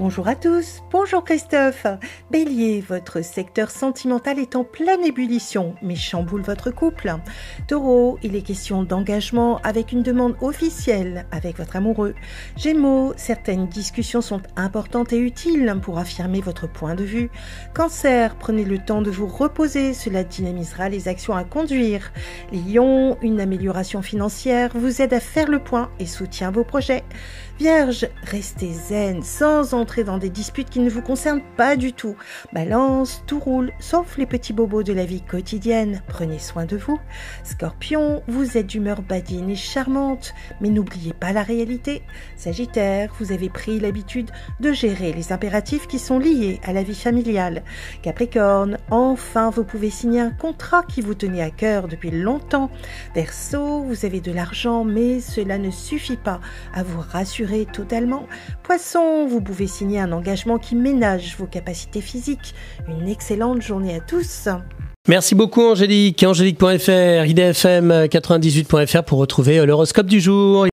Bonjour à tous, bonjour Christophe. Bélier, votre secteur sentimental est en pleine ébullition, mais chamboule votre couple. Taureau, il est question d'engagement avec une demande officielle avec votre amoureux. Gémeaux, certaines discussions sont importantes et utiles pour affirmer votre point de vue. Cancer, prenez le temps de vous reposer, cela dynamisera les actions à conduire. Lion, une amélioration financière vous aide à faire le point et soutient vos projets. Vierge, restez zen sans entrer dans des disputes qui ne vous concernent pas du tout. Balance, tout roule, sauf les petits bobos de la vie quotidienne. Prenez soin de vous. Scorpion, vous êtes d'humeur badine et charmante, mais n'oubliez pas la réalité. Sagittaire, vous avez pris l'habitude de gérer les impératifs qui sont liés à la vie familiale. Capricorne, enfin vous pouvez signer un contrat qui vous tenait à cœur depuis longtemps. Verseau, vous avez de l'argent, mais cela ne suffit pas à vous rassurer totalement. Poisson, vous pouvez un engagement qui ménage vos capacités physiques. Une excellente journée à tous. Merci beaucoup Angélique. Angélique.fr, idfm98.fr pour retrouver l'horoscope du jour.